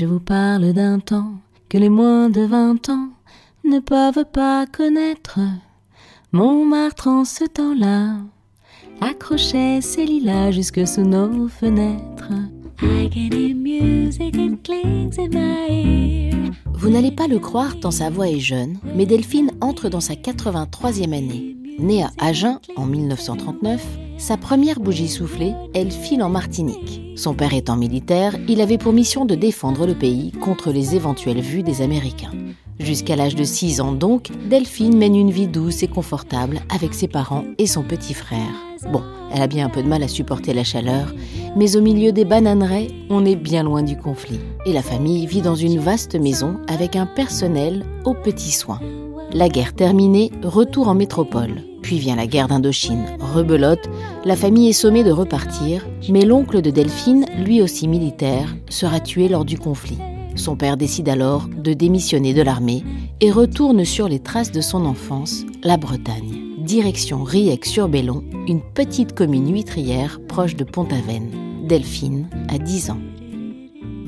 Je vous parle d'un temps que les moins de vingt ans ne peuvent pas connaître. Montmartre en ce temps-là accrochait ses lilas jusque sous nos fenêtres. Vous n'allez pas le croire tant sa voix est jeune, mais Delphine entre dans sa 83e année. Née à Agen en 1939, sa première bougie soufflée, elle file en Martinique. Son père étant militaire, il avait pour mission de défendre le pays contre les éventuelles vues des Américains. Jusqu'à l'âge de 6 ans donc, Delphine mène une vie douce et confortable avec ses parents et son petit frère. Bon, elle a bien un peu de mal à supporter la chaleur, mais au milieu des bananeraies, on est bien loin du conflit. Et la famille vit dans une vaste maison avec un personnel aux petits soins. La guerre terminée, retour en métropole. Puis vient la guerre d'Indochine. Rebelote, la famille est sommée de repartir, mais l'oncle de Delphine, lui aussi militaire, sera tué lors du conflit. Son père décide alors de démissionner de l'armée et retourne sur les traces de son enfance, la Bretagne. Direction Riec-sur-Bellon, une petite commune huîtrière proche de Pont-Aven. Delphine a 10 ans.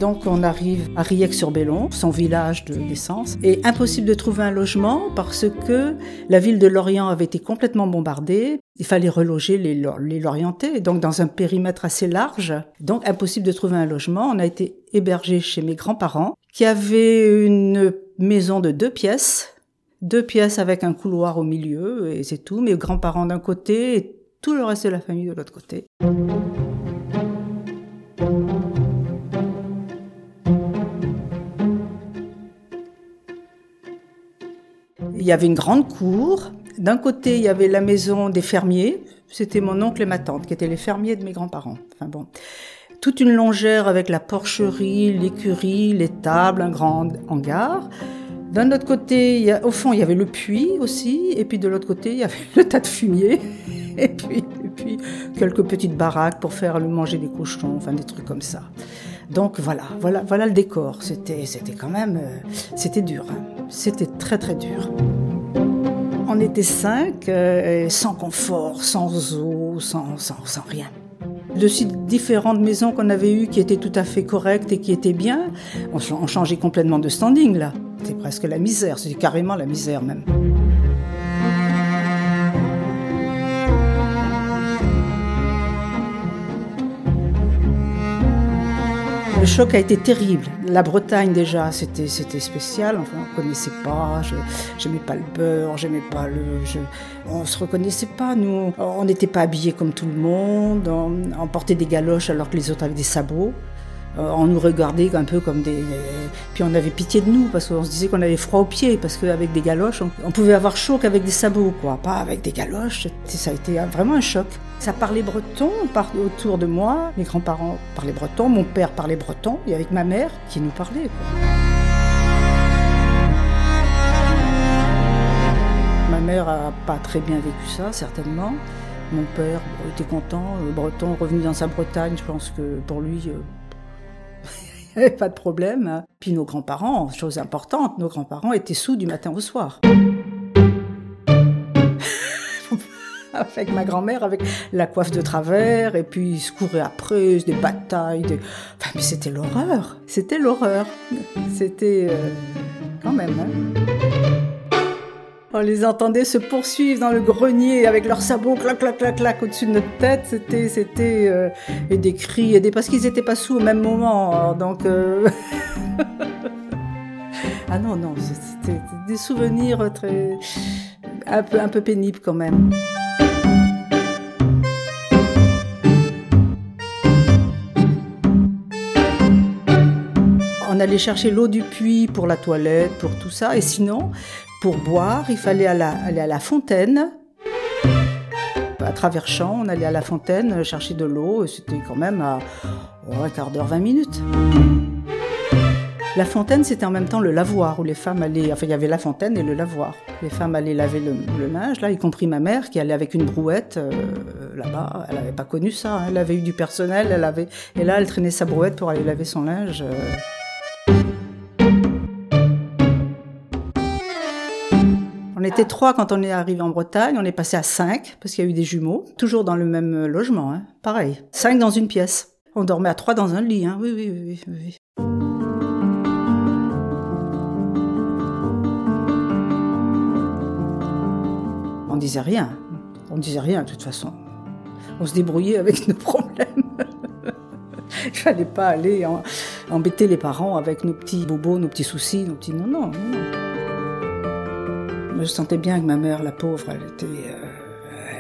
Donc on arrive à Riec-sur-Bellon, son village de naissance, et impossible de trouver un logement parce que la ville de Lorient avait été complètement bombardée. Il fallait reloger les, les Lorientais, donc dans un périmètre assez large. Donc impossible de trouver un logement. On a été hébergé chez mes grands-parents, qui avaient une maison de deux pièces, deux pièces avec un couloir au milieu, et c'est tout. Mes grands-parents d'un côté et tout le reste de la famille de l'autre côté. Il y avait une grande cour. D'un côté, il y avait la maison des fermiers. C'était mon oncle et ma tante qui étaient les fermiers de mes grands-parents. Enfin bon. Toute une longère avec la porcherie, l'écurie, les tables, un grand hangar. D'un autre côté, au fond, il y avait le puits aussi. Et puis de l'autre côté, il y avait le tas de fumier. Et puis, et puis quelques petites baraques pour faire manger des cochons, enfin des trucs comme ça. Donc voilà, voilà, voilà le décor. C'était, c'était quand même, euh, c'était dur. Hein. C'était très très dur. On était cinq, euh, sans confort, sans eau, sans, sans, rien. De si différentes maisons qu'on avait eues qui étaient tout à fait correctes et qui étaient bien, on, on changeait complètement de standing là. C'était presque la misère, c'était carrément la misère même. Le choc a été terrible. La Bretagne déjà, c'était c'était spécial. Enfin, on connaissait pas. Je j'aimais pas le beurre, j'aimais pas le. Je, on se reconnaissait pas. Nous, on n'était pas habillés comme tout le monde. On, portait des galoches alors que les autres avaient des sabots. Euh, on nous regardait un peu comme des, Puis on avait pitié de nous parce qu'on se disait qu'on avait froid aux pieds parce qu'avec des galoches, on, pouvait avoir chaud qu'avec des sabots, quoi. Pas avec des galoches. Ça a été vraiment un choc. Ça parlait breton autour de moi. Mes grands-parents parlaient breton, mon père parlait breton, et avec ma mère qui nous parlait. Ma mère a pas très bien vécu ça, certainement. Mon père était content, le breton revenu dans sa Bretagne, je pense que pour lui, euh, pas de problème. Puis nos grands-parents, chose importante, nos grands-parents étaient sous du matin au soir. avec ma grand-mère, avec la coiffe de travers, et puis ils se couraient après, des batailles. Des... Enfin, mais c'était l'horreur. C'était l'horreur. C'était euh, quand même. Hein. On les entendait se poursuivre dans le grenier avec leurs sabots, clac, clac, clac, clac, au-dessus de notre tête. C'était, c'était, euh, des cris, et des, parce qu'ils n'étaient pas sous au même moment. Donc, euh... ah non, non, c'était des souvenirs très, un peu, un peu pénibles quand même. on allait chercher l'eau du puits pour la toilette, pour tout ça. Et sinon, pour boire, il fallait aller à la fontaine. À travers champs, on allait à la fontaine chercher de l'eau. C'était quand même à un quart d'heure, 20 minutes. La fontaine, c'était en même temps le lavoir où les femmes allaient. Enfin, il y avait la fontaine et le lavoir. Les femmes allaient laver le, linge, là, y compris ma mère qui allait avec une brouette euh, là-bas. Elle n'avait pas connu ça. Hein. Elle avait eu du personnel, elle avait. Et là, elle traînait sa brouette pour aller laver son linge. Euh. On était trois quand on est arrivé en Bretagne, on est passé à cinq parce qu'il y a eu des jumeaux, toujours dans le même euh, logement, hein. pareil. Cinq dans une pièce. On dormait à trois dans un lit, hein. oui, oui, oui, oui. On disait rien, on disait rien de toute façon. On se débrouillait avec nos problèmes. Il fallait pas aller embêter les parents avec nos petits bobos, nos petits soucis, nos petits non, non. non. Je sentais bien que ma mère, la pauvre, euh,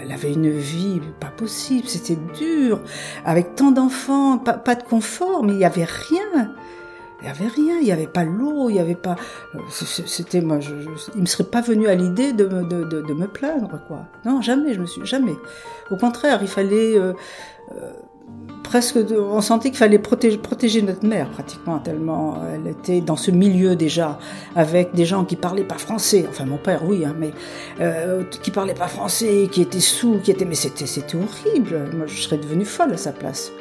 elle avait une vie pas possible, c'était dur, avec tant d'enfants, pas, de confort, mais il y avait rien. Il y avait rien, il n'y avait pas l'eau, il n'y avait pas. Euh, c'était moi, je, il me serait pas venu à l'idée de, de, me plaindre, quoi. Non, jamais, je me suis jamais. Au contraire, il fallait euh, presque, on sentait qu'il fallait protéger, notre mère pratiquement tellement elle était dans ce milieu déjà avec des gens qui parlaient pas français. Enfin, mon père, oui, hein, mais euh, qui parlaient pas français, qui étaient sous, qui étaient, mais c'était, c'était horrible. Moi, je serais devenue folle à sa place.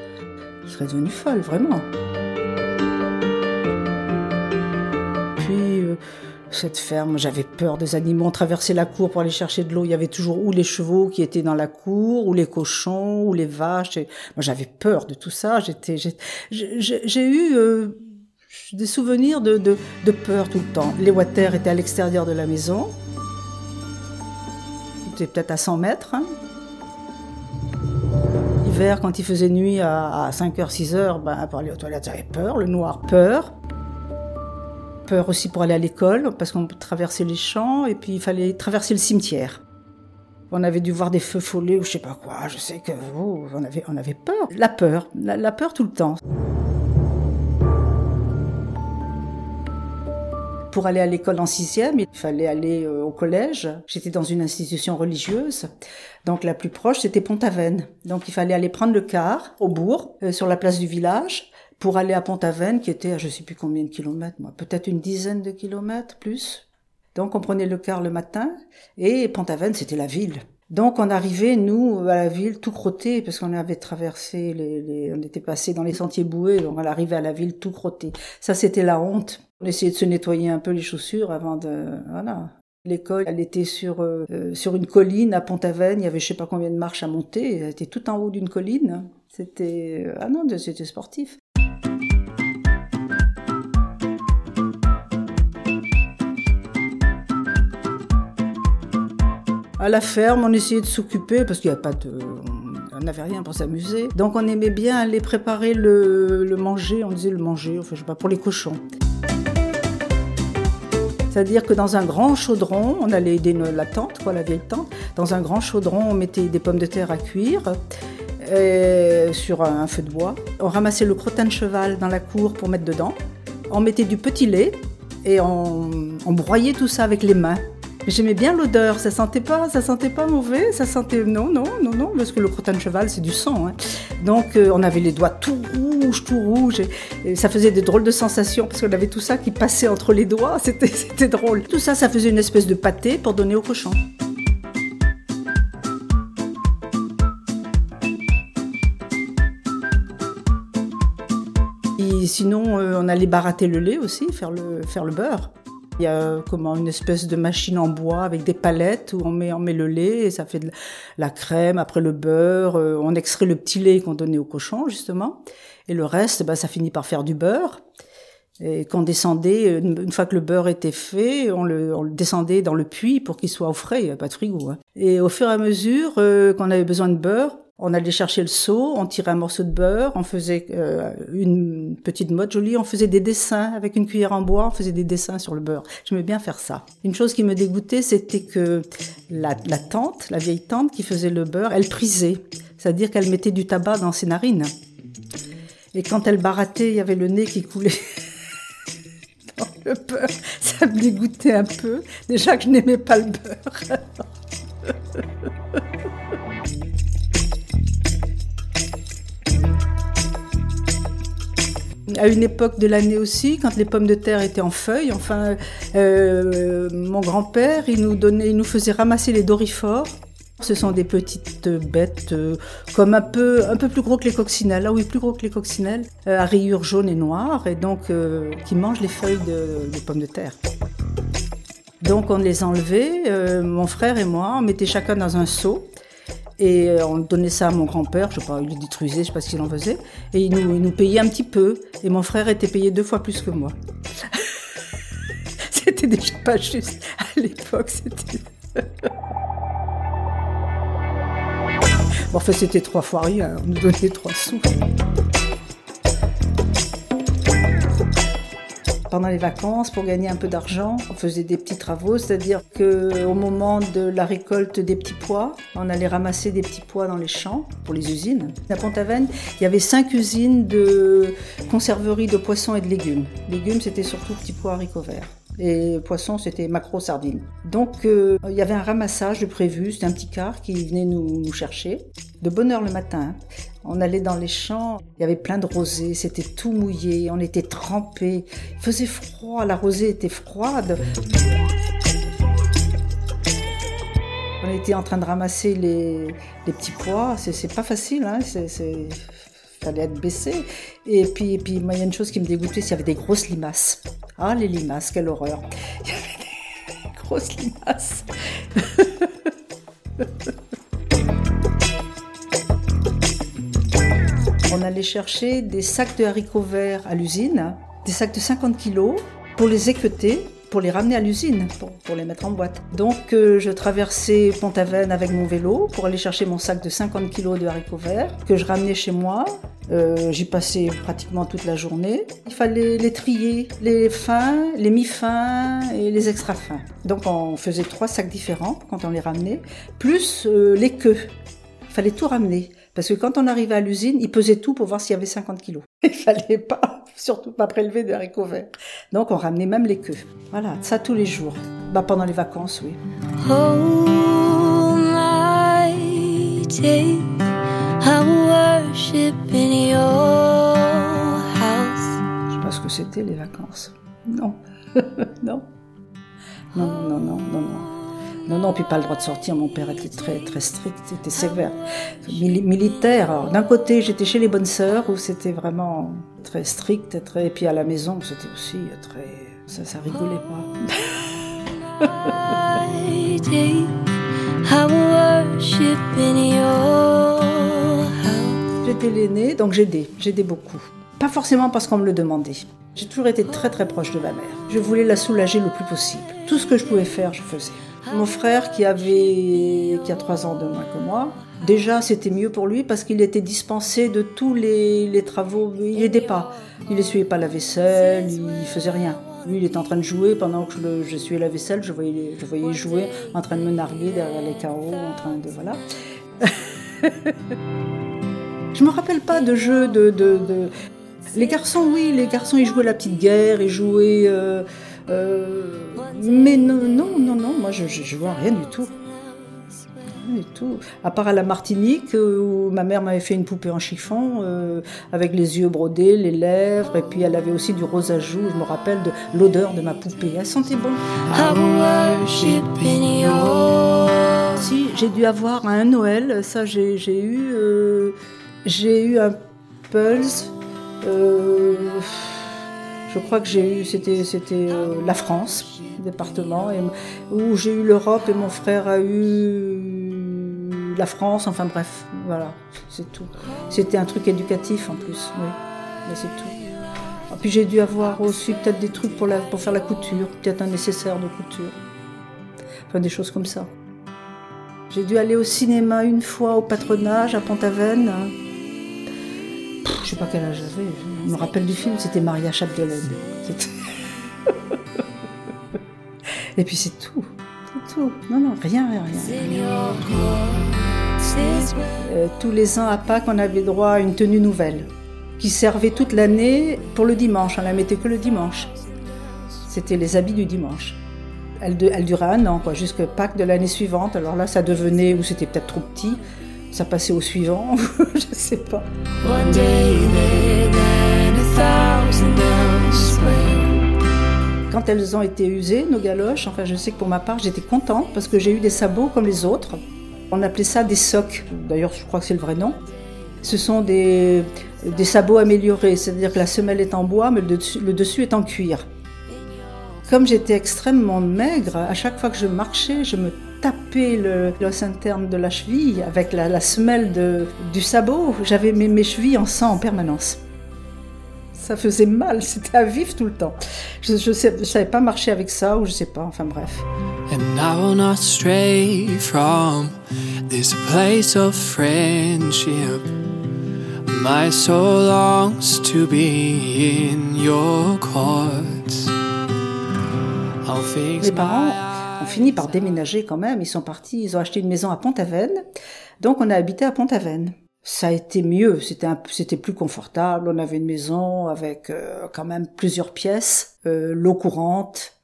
Je serais devenue folle, vraiment. Cette ferme. J'avais peur des animaux. On traversait la cour pour aller chercher de l'eau. Il y avait toujours ou les chevaux qui étaient dans la cour, ou les cochons, ou les vaches. Moi, j'avais peur de tout ça. J'étais, j'ai eu euh, des souvenirs de, peur tout le temps. Les water étaient à l'extérieur de la maison. C'était peut-être à 100 mètres. Hein. L'hiver, quand il faisait nuit à, à 5h, 6h, ben, pour aller aux toilettes, j'avais peur. Le noir, peur peur aussi pour aller à l'école, parce qu'on traversait les champs, et puis il fallait traverser le cimetière. On avait dû voir des feux follets ou je sais pas quoi. Je sais que oh, on, avait, on avait peur. La peur, la, peur tout le temps. Pour aller à l'école en sixième, il fallait aller euh, au collège. J'étais dans une institution religieuse. Donc la plus proche, c'était Pont-Aven. Donc il fallait aller prendre le car au bourg, euh, sur la place du village pour aller à Pont-Aven, qui était à je sais plus combien de kilomètres, moi, peut-être une dizaine de kilomètres plus. Donc on prenait le car le matin et Pont-Aven c'était la ville. Donc on arrivait nous à la ville tout crotté parce qu'on avait traversé les, on était passé dans les sentiers boueux donc on arrivait à la ville tout crotté. Ça c'était la honte. On essayait de se nettoyer un peu les chaussures avant de voilà. L'école, elle était sur euh, sur une colline à Pont-Aven, il y avait je sais pas combien de marches à monter, elle était tout en haut d'une colline. C'était ah non, c'était sportif. À la ferme, on essayait de s'occuper parce qu'il n'y a pas de, on n'avait rien pour s'amuser. Donc on aimait bien aller préparer le, manger, on disait le manger, enfin je sais pas, pour les cochons. C'est-à-dire que dans un grand chaudron, on allait aider la tante, quoi, la vieille tante. Dans un grand chaudron, on mettait des pommes de terre à cuire sur un feu de bois. On ramassait le crottin de cheval dans la cour pour mettre dedans. On mettait du petit lait et on broyait tout ça avec les mains. J'aimais bien l'odeur, ça sentait pas, ça sentait pas mauvais, ça sentait non, non, non, non, parce que le crottin de cheval c'est du sang. Hein. Donc euh, on avait les doigts tout rouges, tout rouges, et, ça faisait des drôles de sensations parce qu'on avait tout ça qui passait entre les doigts, c'était, drôle. Tout ça, ça faisait une espèce de pâté pour donner au cochon. Sinon, euh, on allait barater le lait aussi, faire le beurre. Il y a comment une espèce de machine en bois avec des palettes où on met, on met le lait et ça fait de la crème, après le beurre, euh, on extrait le petit lait qu'on donnait au cochon justement et le reste, bah, ça finit par faire du beurre. Et qu'on descendait, une fois que le beurre était fait, on le, on le descendait dans le puits pour qu'il soit au frais, il n'y avait pas de frigo. Hein. Et au fur et à mesure euh, qu'on avait besoin de beurre, on allait chercher le seau, on tirait un morceau de beurre, on faisait euh, une petite mode jolie, on faisait des dessins avec une cuillère en bois, on faisait des dessins sur le beurre. J'aimais bien faire ça. Une chose qui me dégoûtait, c'était que la, la, tante, la vieille tante qui faisait le beurre, elle prisait, c'est-à-dire qu'elle mettait du tabac dans ses narines. Et quand elle barattait, il y avait le nez qui coulait. le beurre, ça me dégoûtait un peu. Déjà que je n'aimais pas le beurre. à une époque de l'année aussi, quand les pommes de terre étaient en feuilles, enfin, euh, mon grand-père, il nous donnait, il nous faisait ramasser les dorifores. Ce sont des petites bêtes euh, comme un peu, un peu plus gros que les coccinelles. Ah oui, plus gros que les coccinelles, euh, à rayures jaunes et noires, et donc qui mangent les feuilles de, pommes de terre. Donc on les enlevait, mon frère et moi, on mettait chacun dans un seau. Et euh, on donnait ça à mon grand-père, je sais pas, il le détruisait, je sais pas ce qu'il en faisait. Et il nous, payait un petit peu. Et mon frère était payé deux fois plus que moi. c'était déjà pas juste. À l'époque, c'était. bon, enfin, c'était trois fois rien. On nous donnait trois sous. Pendant les vacances pour gagner un peu d'argent. On faisait des petits travaux, c'est-à-dire que au moment de la récolte des petits pois, on allait ramasser des petits pois dans les champs pour les usines. À Pont-Aven, il y avait cinq usines de conserverie de poissons et de légumes. Légumes, c'était surtout petits pois haricots verts. Et poissons, c'était macro sardines. Donc, euh, il y avait un ramassage de prévu. C'était un petit car qui venait nous, nous chercher. De bonne heure le matin. On allait dans les champs, il y avait plein de rosées, c'était tout mouillé, on était trempés. Il faisait froid, la rosée était froide. On était en train de ramasser les, petits pois, c'est pas facile, hein, fallait être baissé. Et puis, et puis, il y a une chose qui me dégoûtait, s'il y avait des grosses limaces. Ah, les limaces, quelle horreur. Il y avait des grosses limaces. on allait chercher des sacs de haricots verts à l'usine, des sacs de 50 kilos, pour les équeuter, pour les ramener à l'usine, pour, les mettre en boîte. Donc euh, je traversais Pont-Aven avec mon vélo pour aller chercher mon sac de 50 kilos de haricots verts que je ramenais chez moi. Euh, J'y passais pratiquement toute la journée. Il fallait les trier, les fins, les mi-fins et les extra fins. Donc on faisait trois sacs différents quand on les ramenait, plus euh, les queues. Il fallait tout ramener. Parce que quand on arrivait à l'usine, ils pesaient tout pour voir s'il y avait 50 kilos. Il fallait pas, surtout pas prélever des haricots verts. Donc on ramenait même les queues. Voilà, ça tous les jours. Bah, pendant les vacances, oui. Je sais pas ce que c'était les vacances. Non. non. Non, non, non, non, non. Non, non, puis pas le droit de sortir. Mon père était très, très strict, c'était sévère. militaire. D'un côté, j'étais chez les bonnes sœurs où c'était vraiment très strict, très. Et puis à la maison, c'était aussi très. Ça, ça rigolait pas. J'étais l'aînée, donc j'aidais, j'aidais beaucoup. Pas forcément parce qu'on me le demandait. J'ai toujours été très très proche de ma mère. Je voulais la soulager le plus possible. Tout ce que je pouvais faire, je faisais. Mon frère qui avait qui a trois ans de moins que moi, déjà c'était mieux pour lui parce qu'il était dispensé de tous les, travaux. Il n'aidait pas. Il essuyait pas la vaisselle, il faisait rien. Lui, il était en train de jouer pendant que je, je la vaisselle. Je voyais, je voyais jouer en train de me narguer derrière les carreaux, en train de voilà. je me rappelle pas de jeux de, de, Les garçons, oui, les garçons, ils jouaient la petite guerre, ils jouaient. Euh, euh, mais non, non, non, non, moi je, je, vois rien du tout. Rien du tout. À part à la Martinique, euh, où ma mère m'avait fait une poupée en chiffon, euh, avec les yeux brodés, les lèvres, et puis elle avait aussi du rose à joues. Je me rappelle de l'odeur de ma poupée. Elle sentait bon. Si, j'ai dû avoir un Noël, ça j'ai eu, j'ai eu un Pulse. Je crois que j'ai eu, c'était, c'était euh, la France, département, où j'ai eu l'Europe et mon frère a eu la France. Enfin bref, voilà, c'est tout. C'était un truc éducatif en plus, oui, mais c'est tout. Et puis j'ai dû avoir aussi peut-être des trucs pour, pour faire la couture, peut-être un nécessaire de couture, enfin des choses comme ça. J'ai dû aller au cinéma une fois au patronage à Pont-Aven. Je sais pas quel âge j'avais. Je me rappelle du film, c'était Maria Chapdelaine. Et puis c'est tout. C'est tout. Non, non, rien, rien, rien. Euh, tous les ans à Pâques, on avait droit à une tenue nouvelle qui servait toute l'année pour le dimanche. On la mettait que le dimanche. C'était les habits du dimanche. Elle, elle durait un an, quoi, jusqu'à Pâques de l'année suivante. Alors là, ça devenait, ou c'était peut-être trop petit, ça passait au suivant, je sais pas. Quand elles ont été usées, nos galoches, enfin je sais que pour ma part j'étais contente parce que j'ai eu des sabots comme les autres. On appelait ça des socs, d'ailleurs je crois que c'est le vrai nom. Ce sont des, des sabots améliorés, c'est-à-dire que la semelle est en bois mais le dessus, le dessus est en cuir. Comme j'étais extrêmement maigre, à chaque fois que je marchais, je me tapais l'os interne de la cheville avec la, semelle de, du sabot. J'avais mes, mes chevilles en sang en permanence ça faisait mal, c'était à vif tout le temps. Je, je, sais, savais pas marcher avec ça ou je sais pas, enfin bref. And I will not stray from This place of friendship. My soul longs to be in your courts. Mes parents ont fini par déménager quand même. Ils sont partis, ils ont acheté une maison à Pont-Aven. Donc on a habité à Pont-Aven. Ça a été mieux, c'était c'était plus confortable. On avait une maison avec euh, quand même plusieurs pièces, euh, l'eau courante,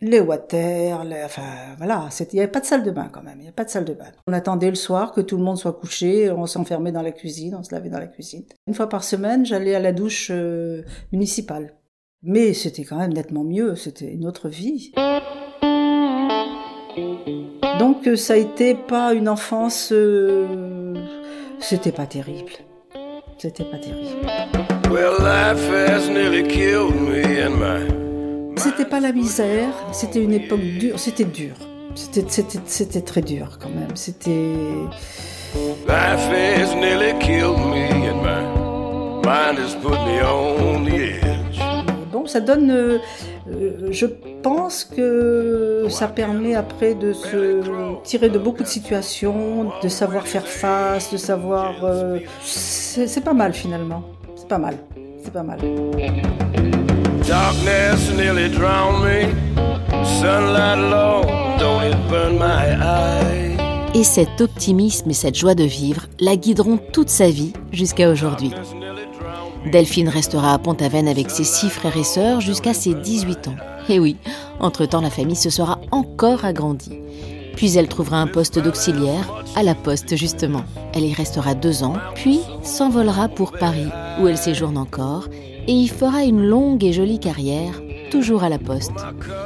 les water, les, enfin voilà, il n'y avait pas de salle de bain quand même, il n'y avait pas de salle de bain. On attendait le soir que tout le monde soit couché, on s'enfermait dans la cuisine, on se lavait dans la cuisine. Une fois par semaine, j'allais à la douche euh, municipale. Mais c'était quand même nettement mieux, c'était une autre vie. Donc ça a été pas une enfance, euh, c'était pas terrible. C'était pas terrible. Well, life has nearly killed me and my c'était pas la misère, c'était une époque dure, c'était dur. C'était, c'était, c'était très dur quand même. C'était. Bon, ça donne. Euh, je pense que ça permet après de se tirer de beaucoup de situations, de savoir faire face, de savoir. Euh, c'est pas mal finalement. C'est pas mal. C'est pas mal. Et cet optimisme et cette joie de vivre la guideront toute sa vie jusqu'à aujourd'hui. Delphine restera à Pont-Aven avec ses six frères et sœurs jusqu'à ses 18 ans. Et oui, entre-temps, la famille se sera encore agrandie. Puis elle trouvera un poste d'auxiliaire, à la poste justement. Elle y restera deux ans, puis s'envolera pour Paris, où elle séjourne encore, et y fera une longue et jolie carrière, toujours à la poste.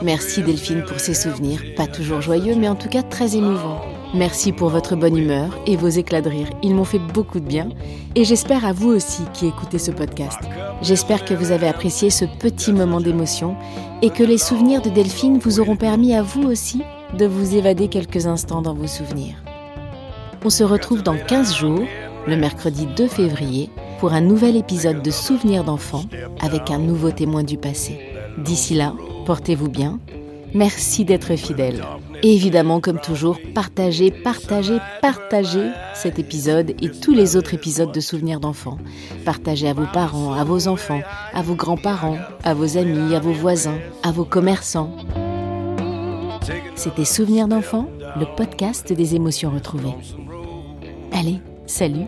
Merci Delphine pour ces souvenirs, pas toujours joyeux, mais en tout cas très émouvants. Merci pour votre bonne humeur et vos éclats de rire, ils m'ont fait beaucoup de bien, et j'espère à vous aussi qui écoutez ce podcast. J'espère que vous avez apprécié ce petit moment d'émotion et que les souvenirs de Delphine vous auront permis à vous aussi de vous évader quelques instants dans vos souvenirs. On se retrouve dans 15 jours, le mercredi 2 février, pour un nouvel épisode de Souvenirs d'enfants avec un nouveau témoin du passé. D'ici là, portez-vous bien. Merci d'être fidèle. Et évidemment, comme toujours, partagez, partagez, partagez cet épisode et tous les autres épisodes de Souvenirs d'enfants. Partagez à vos parents, à vos enfants, à vos grands-parents, à vos amis, à vos voisins, à vos commerçants. C'était Souvenirs d'enfants, le podcast des émotions retrouvées. Allez, Salut.